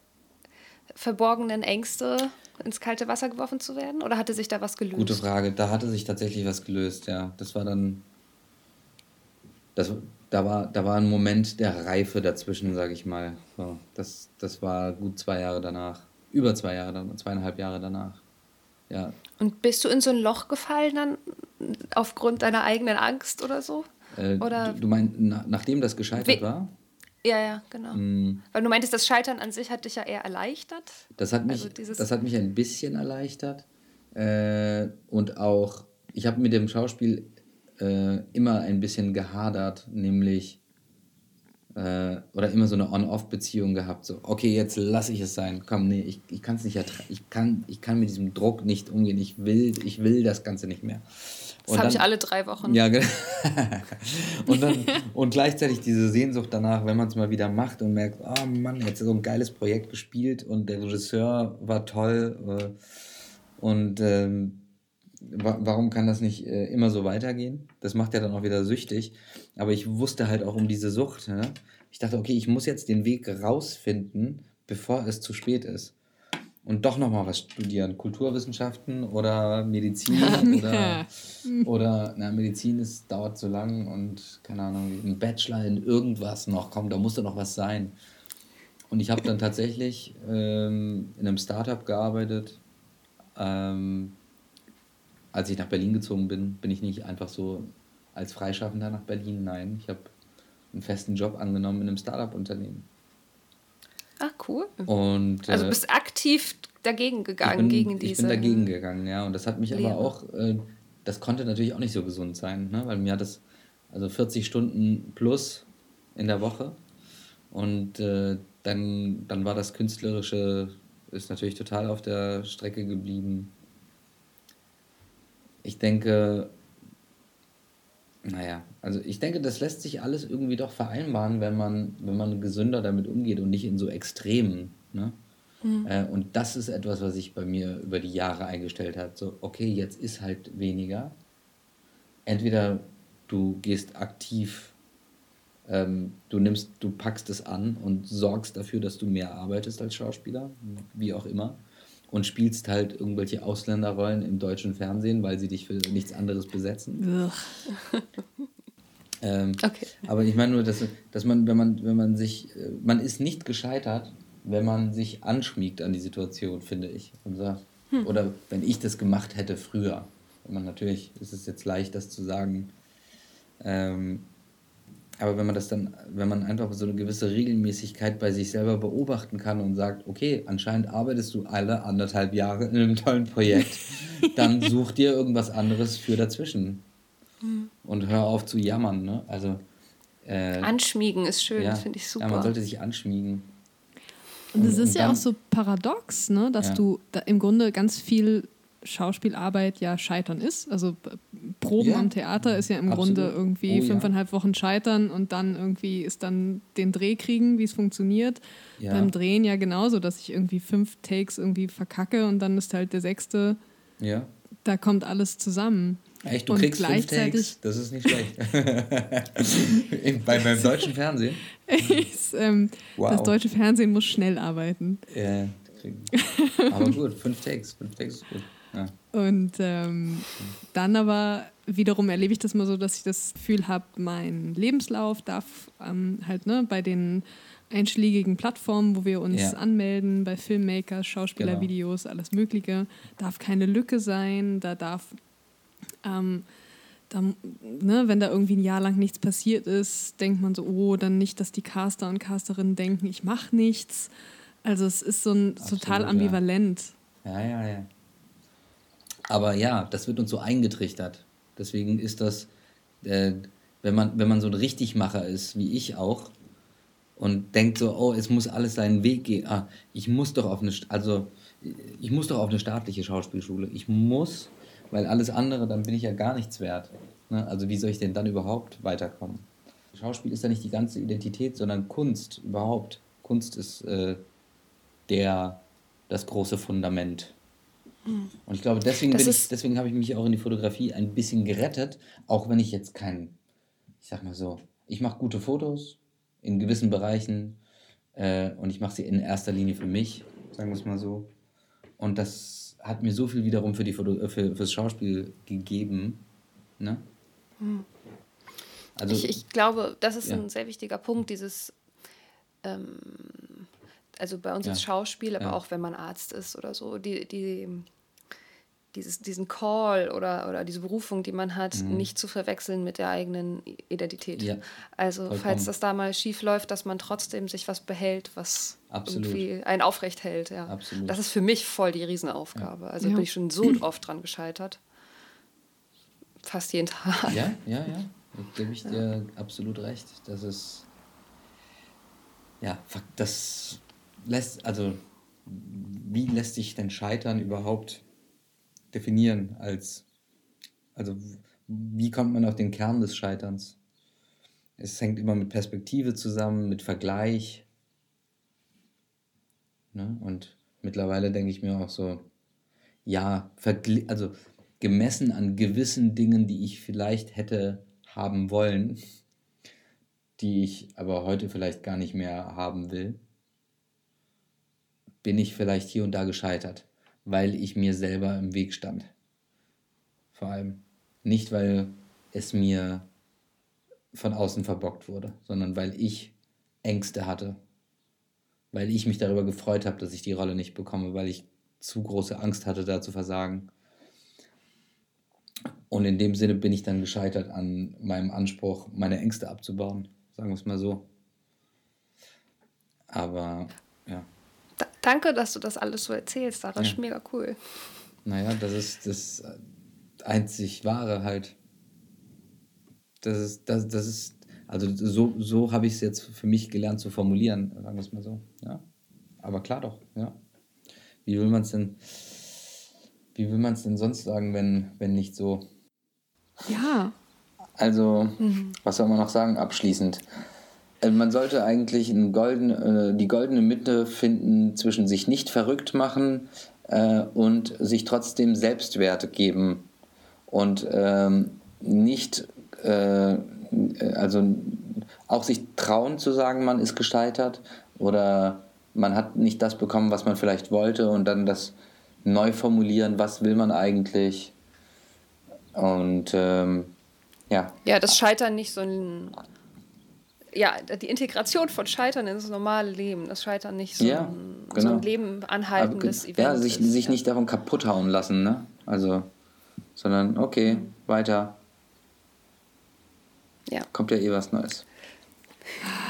verborgenen Ängste, ins kalte Wasser geworfen zu werden? Oder hatte sich da was gelöst? Gute Frage. Da hatte sich tatsächlich was gelöst, ja. Das war dann. Das, da, war, da war ein Moment der Reife dazwischen, sage ich mal. So, das, das war gut zwei Jahre danach. Über zwei Jahre, dann- zweieinhalb Jahre danach. Ja. Und bist du in so ein Loch gefallen dann aufgrund deiner eigenen Angst oder so? Äh, Oder- du, du meinst, na, nachdem das gescheitert war? Ja, ja, genau. Mm. Weil du meintest, das Scheitern an sich hat dich ja eher erleichtert. Das hat mich, Also das hat mich ein bisschen erleichtert. Äh, und auch, ich habe mit dem Schauspiel äh, immer ein bisschen gehadert, nämlich, äh, oder immer so eine On-Off-Beziehung gehabt. So, okay, jetzt lasse ich es sein. Komm, nee, ich, ich kann es nicht ertragen. Ich kann, ich kann mit diesem Druck nicht umgehen. Ich will, ich will das Ganze nicht mehr. Das Und habe ich alle drei Wochen. ja, genau. *laughs* und, dann, und gleichzeitig diese Sehnsucht danach, wenn man es mal wieder macht und merkt, oh Mann, jetzt so ein geiles Projekt gespielt und der Regisseur war toll. Äh, und ähm, wa warum kann das nicht äh, immer so weitergehen? Das macht ja dann auch wieder süchtig. Aber ich wusste halt auch um diese Sucht. Ne? Ich dachte, okay, ich muss jetzt den Weg rausfinden, bevor es zu spät ist. Und doch nochmal was studieren. Kulturwissenschaften oder Medizin *laughs* oder, oder na, Medizin ist, dauert zu lang und keine Ahnung, ein Bachelor in irgendwas noch, komm, da muss doch noch was sein. Und ich habe dann tatsächlich ähm, in einem Startup gearbeitet. Ähm, als ich nach Berlin gezogen bin, bin ich nicht einfach so als Freischaffender nach Berlin. Nein, ich habe einen festen Job angenommen in einem Startup-Unternehmen. Ah, cool. Und, Also äh, bist aktiv dagegen gegangen, bin, gegen diese. Ich bin dagegen gegangen, ja. Und das hat mich Lehre. aber auch, äh, das konnte natürlich auch nicht so gesund sein, ne? weil mir hat das, also 40 Stunden plus in der Woche. Und äh, dann, dann war das Künstlerische, ist natürlich total auf der Strecke geblieben. Ich denke, naja, also ich denke, das lässt sich alles irgendwie doch vereinbaren, wenn man, wenn man gesünder damit umgeht und nicht in so Extremen. Ne? Äh, und das ist etwas, was sich bei mir über die Jahre eingestellt hat. So, okay, jetzt ist halt weniger. Entweder du gehst aktiv, ähm, du nimmst, du packst es an und sorgst dafür, dass du mehr arbeitest als Schauspieler, wie auch immer. Und spielst halt irgendwelche Ausländerrollen im deutschen Fernsehen, weil sie dich für nichts anderes besetzen. Ähm, Okay. aber ich meine nur, dass, dass man, wenn man, wenn man sich, äh, man ist nicht gescheitert, wenn man sich anschmiegt an die Situation, finde ich. Und sagt, Oder wenn ich das gemacht hätte früher. Wenn man natürlich, ist es jetzt leicht, das zu sagen. Ähm, Aber wenn man das dann, wenn man einfach so eine gewisse Regelmäßigkeit bei sich selber beobachten kann und sagt, okay, anscheinend arbeitest du alle anderthalb Jahre in einem tollen Projekt, *laughs* dann such dir irgendwas anderes für dazwischen. Mhm. Und hör auf zu jammern, ne? Also äh, Anschmiegen ist schön, ja, finde ich super. Ja, man sollte sich anschmiegen. Und es ist und ja auch so paradox, ne, dass ja. du da im Grunde ganz viel Schauspielarbeit ja Scheitern ist. Also Proben ja. am Theater ist ja im Absolut. Grunde irgendwie oh, fünfeinhalb ja. Wochen scheitern und dann irgendwie ist dann den Dreh kriegen, wie es funktioniert. Ja. Beim Drehen ja genauso, dass ich irgendwie fünf Takes irgendwie verkacke und dann ist halt der sechste. Ja. Da kommt alles zusammen. Echt, du und kriegst fünf Takes? Das ist nicht schlecht. *laughs* Bei, beim deutschen Fernsehen? *laughs* ist, ähm, wow. Das deutsche Fernsehen muss schnell arbeiten. Ja, aber gut, fünf Takes. Fünf Takes ist gut. Ja. Und ähm, dann aber wiederum erlebe ich das mal so, dass ich das Gefühl habe, mein Lebenslauf darf ähm, halt ne, bei den einschlägigen Plattformen, wo wir uns ja. anmelden, bei Filmmakers, Schauspielervideos, genau. alles Mögliche, darf keine Lücke sein, da darf, ähm, da, ne, wenn da irgendwie ein Jahr lang nichts passiert ist, denkt man so, oh, dann nicht, dass die Caster und Casterinnen denken, ich mache nichts. Also es ist so ein Absolut, total ambivalent. Ja, ja, ja. Aber ja, das wird uns so eingetrichtert. Deswegen ist das, äh, wenn, man, wenn man so ein Richtigmacher ist, wie ich auch, und denkt so, oh, es muss alles seinen Weg gehen. Ah, ich muss doch auf eine, also ich muss doch auf eine staatliche Schauspielschule. Ich muss, weil alles andere, dann bin ich ja gar nichts wert. Ne? Also wie soll ich denn dann überhaupt weiterkommen? Schauspiel ist ja nicht die ganze Identität, sondern Kunst überhaupt. Kunst ist äh, der, das große Fundament. Und ich glaube, deswegen, deswegen habe ich mich auch in die Fotografie ein bisschen gerettet, auch wenn ich jetzt kein, ich sag mal so, ich mache gute Fotos in gewissen Bereichen äh, und ich mache sie in erster Linie für mich, sagen wir es mal so. Und das hat mir so viel wiederum für die Foto, äh, für, fürs Schauspiel gegeben. Ne? Hm. Also, ich, ich glaube, das ist ja. ein sehr wichtiger Punkt, dieses ähm, also bei uns ja. ist Schauspiel, aber ja. auch wenn man Arzt ist oder so, die, die dieses, diesen Call oder, oder diese Berufung, die man hat, mhm. nicht zu verwechseln mit der eigenen Identität. Ja, also vollkommen. falls das da mal schief läuft, dass man trotzdem sich was behält, was Absolut. irgendwie einen aufrecht hält. Ja. Absolut. Das ist für mich voll die Riesenaufgabe. Ja. Also ja. bin ich schon so *clears throat* oft dran gescheitert. Fast jeden Tag. Ja, ja, ja. Da gebe ich dir absolut recht. Das ist ja, das lässt, also wie lässt sich denn Scheitern überhaupt definieren als, also wie kommt man auf den Kern des Scheiterns? Es hängt immer mit Perspektive zusammen, mit Vergleich. Ne? Und mittlerweile denke ich mir auch so, ja, also gemessen an gewissen Dingen, die ich vielleicht hätte haben wollen, die ich aber heute vielleicht gar nicht mehr haben will, bin ich vielleicht hier und da gescheitert weil ich mir selber im Weg stand. Vor allem. Nicht, weil es mir von außen verbockt wurde, sondern weil ich Ängste hatte. Weil ich mich darüber gefreut habe, dass ich die Rolle nicht bekomme, weil ich zu große Angst hatte, da zu versagen. Und in dem Sinne bin ich dann gescheitert an meinem Anspruch, meine Ängste abzubauen. Sagen wir es mal so. Aber ja. Danke, dass du das alles so erzählst. Das ist ja. mega cool. Naja, das ist das einzig Wahre halt. Das ist, das, das ist, also so, so habe ich es jetzt für mich gelernt zu formulieren, sagen wir es mal so. Ja. Aber klar doch, ja. Wie will man es denn, wie will man es denn sonst sagen, wenn, wenn nicht so? Ja. Also, mhm. was soll man noch sagen abschließend? Äh, man sollte eigentlich golden, äh, die goldene Mitte finden zwischen sich nicht verrückt machen äh, und sich trotzdem Selbstwert geben und ähm, nicht, äh, also auch sich trauen zu sagen, man ist gescheitert oder man hat nicht das bekommen, was man vielleicht wollte und dann das neu formulieren, was will man eigentlich und ähm, ja. Ja, das Scheitern nicht so ein ja, die Integration von Scheitern ins normale Leben, das Scheitern nicht so, ja, ein, genau. so ein Leben anhaltendes Aber, Event. Ja, sich, ist, sich ja. nicht davon kaputt hauen lassen, ne? Also, sondern okay, weiter. Ja. Kommt ja eh was Neues.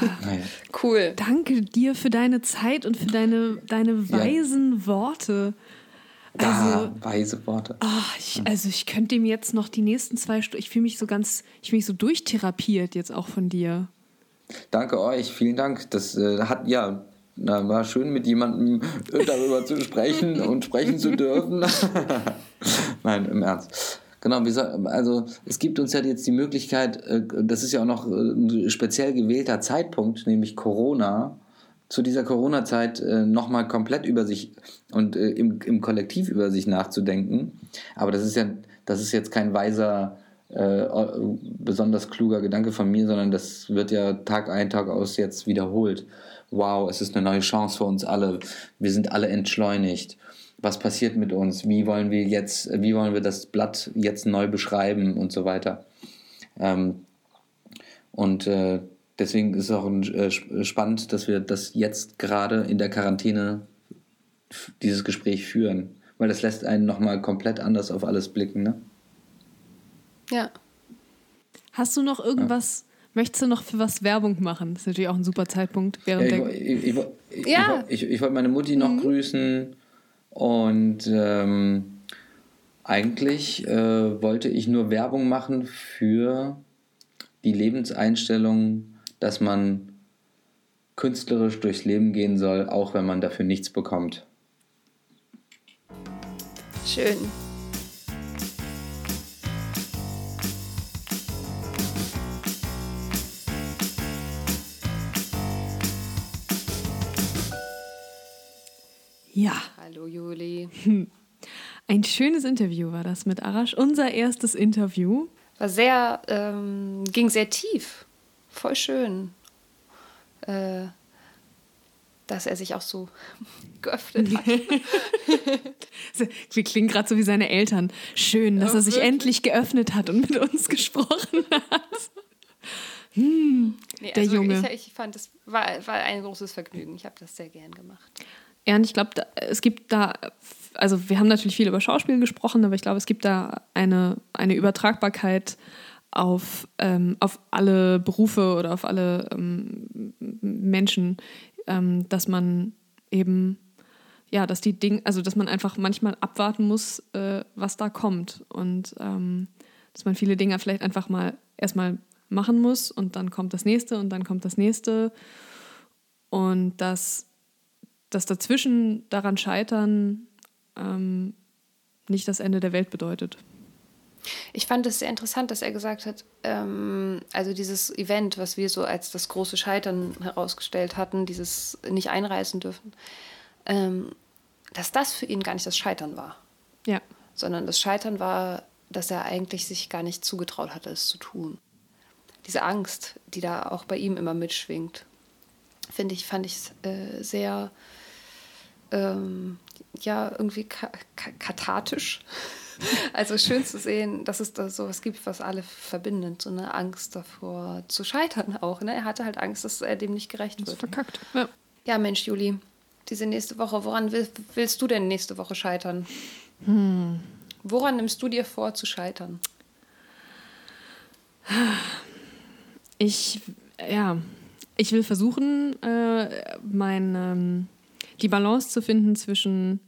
*laughs* naja. Cool. Danke dir für deine Zeit und für deine, deine weisen ja. Worte. Also, ja, weise Worte. Ach, ich, also ich könnte ihm jetzt noch die nächsten zwei Stunden, ich fühle mich so ganz, ich fühle mich so durchtherapiert jetzt auch von dir. Danke euch, vielen Dank. Das äh, hat ja na, war schön mit jemandem äh, *laughs* darüber zu sprechen *laughs* und sprechen zu dürfen. *laughs* Nein, im Ernst. Genau, also es gibt uns ja jetzt die Möglichkeit, äh, das ist ja auch noch äh, ein speziell gewählter Zeitpunkt, nämlich Corona, zu dieser Corona-Zeit nochmal komplett über sich und im, im Kollektiv über sich nachzudenken. Aber das ist ja, das ist jetzt kein weiser, äh, besonders kluger Gedanke von mir, sondern das wird ja Tag ein, Tag aus jetzt wiederholt wow, es ist eine neue Chance für uns alle, wir sind alle entschleunigt. Was passiert mit uns? Wie wollen wir jetzt, wie wollen wir das Blatt jetzt neu beschreiben und so weiter? Ähm, und äh, deswegen ist es auch äh, spannend, dass wir das jetzt gerade in der Quarantäne dieses Gespräch führen, weil das lässt einen nochmal komplett anders auf alles blicken, ne? Ja. Hast du noch irgendwas Möchtest du noch für was Werbung machen? Das ist natürlich auch ein super Zeitpunkt. Während ja, ich, ich, ich, ja. ich, ich wollte meine Mutti noch mhm. grüßen und ähm, eigentlich äh, wollte ich nur Werbung machen für die Lebenseinstellung, dass man künstlerisch durchs Leben gehen soll, auch wenn man dafür nichts bekommt. Schön. Ja. Hallo Juli. Ein schönes Interview war das mit Arash. Unser erstes Interview. War sehr, ähm, ging sehr tief. Voll schön. Äh, dass er sich auch so *laughs* geöffnet hat. *laughs* Wir klingen gerade so wie seine Eltern. Schön, dass ja, er sich wirklich? endlich geöffnet hat und mit uns gesprochen hat. Hm, nee, der also Junge. Ich, ich, fand, es war, war ein großes Vergnügen. Ich habe das sehr gern gemacht. Ja, und ich glaube, es gibt da, also wir haben natürlich viel über Schauspiel gesprochen, aber ich glaube, es gibt da eine, eine Übertragbarkeit auf, ähm, auf alle Berufe oder auf alle ähm, Menschen, ähm, dass man eben, ja, dass die Dinge, also dass man einfach manchmal abwarten muss, äh, was da kommt. Und ähm, dass man viele Dinge vielleicht einfach mal erstmal machen muss und dann kommt das nächste und dann kommt das nächste. Und dass dass dazwischen daran scheitern ähm, nicht das Ende der Welt bedeutet. Ich fand es sehr interessant, dass er gesagt hat, ähm, also dieses Event, was wir so als das große Scheitern herausgestellt hatten, dieses nicht einreißen dürfen, ähm, dass das für ihn gar nicht das Scheitern war. Ja. Sondern das Scheitern war, dass er eigentlich sich gar nicht zugetraut hatte, es zu tun. Diese Angst, die da auch bei ihm immer mitschwingt, finde ich, fand ich äh, sehr ähm, ja irgendwie ka ka kathartisch. *laughs* Also schön zu sehen, dass es da sowas gibt, was alle verbindet. So eine Angst davor zu scheitern auch. Ne? Er hatte halt Angst, dass er dem nicht gerecht wird. Verkackt. Ja. ja, Mensch, Juli, diese nächste Woche, woran will, willst du denn nächste Woche scheitern? Hm. Woran nimmst du dir vor zu scheitern? Ich, ja, ich will versuchen, äh, mein. Ähm die Balance zu finden zwischen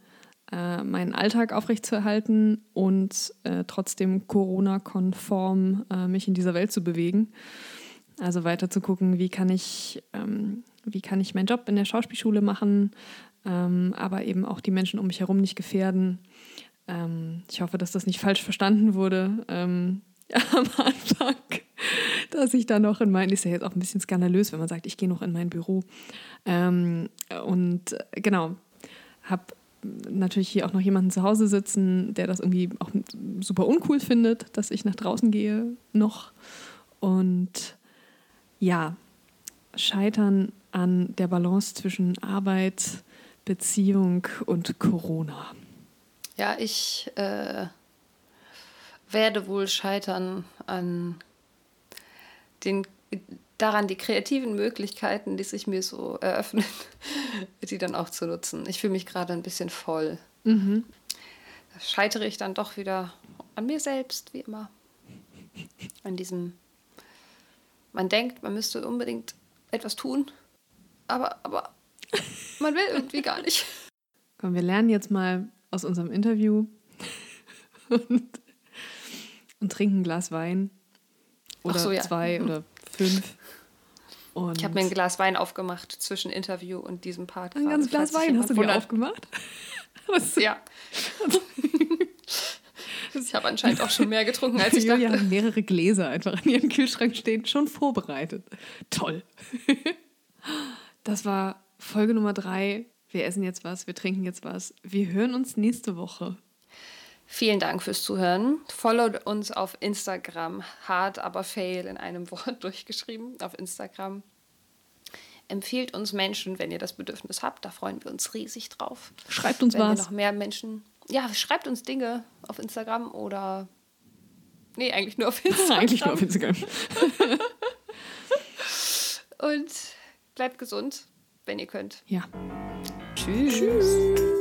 äh, meinen Alltag aufrechtzuerhalten und äh, trotzdem Corona-konform äh, mich in dieser Welt zu bewegen. Also weiter zu gucken, wie kann ich, ähm, wie kann ich meinen Job in der Schauspielschule machen, ähm, aber eben auch die Menschen um mich herum nicht gefährden. Ähm, ich hoffe, dass das nicht falsch verstanden wurde ähm, *laughs* am Anfang, dass ich da noch in mein, ist ja jetzt auch ein bisschen skandalös, wenn man sagt, ich gehe noch in mein Büro. Ähm, und äh, genau, habe natürlich hier auch noch jemanden zu Hause sitzen, der das irgendwie auch super uncool findet, dass ich nach draußen gehe noch. Und ja, scheitern an der Balance zwischen Arbeit, Beziehung und Corona. Ja, ich äh, werde wohl scheitern an den daran, die kreativen Möglichkeiten, die sich mir so eröffnen, *laughs* die dann auch zu nutzen. Ich fühle mich gerade ein bisschen voll. Mhm. Da scheitere ich dann doch wieder an mir selbst, wie immer. An diesem Man denkt, man müsste unbedingt etwas tun, aber, aber man will irgendwie gar nicht. Komm, wir lernen jetzt mal aus unserem Interview und, und trinken ein Glas Wein. Oder so, ja. zwei oder fünf. Und Ich habe mir ein Glas Wein aufgemacht zwischen Interview und diesem Part. ein gerade, ganzes Glas Wein hast du dir aufgemacht? *laughs* Ja. *laughs* ich habe anscheinend auch schon mehr getrunken, als ich Julia dachte. hat mehrere Gläser einfach in ihrem Kühlschrank stehen, schon vorbereitet. Toll. *laughs* Das war Folge Nummer drei. Wir essen jetzt was, wir trinken jetzt was. Wir hören uns nächste Woche. Vielen Dank fürs Zuhören. Followt uns auf Instagram. Hard, aber fail in einem *laughs* Wort durchgeschrieben auf Instagram. Empfiehlt uns Menschen, wenn ihr das Bedürfnis habt. Da freuen wir uns riesig drauf. Schreibt uns wenn was. noch mehr Menschen. Ja, schreibt uns Dinge auf Instagram oder. Nee, eigentlich nur auf *laughs* Instagram. Eigentlich nur auf Instagram. Und bleibt gesund, wenn ihr könnt. Ja. Tschüss. Tschüss.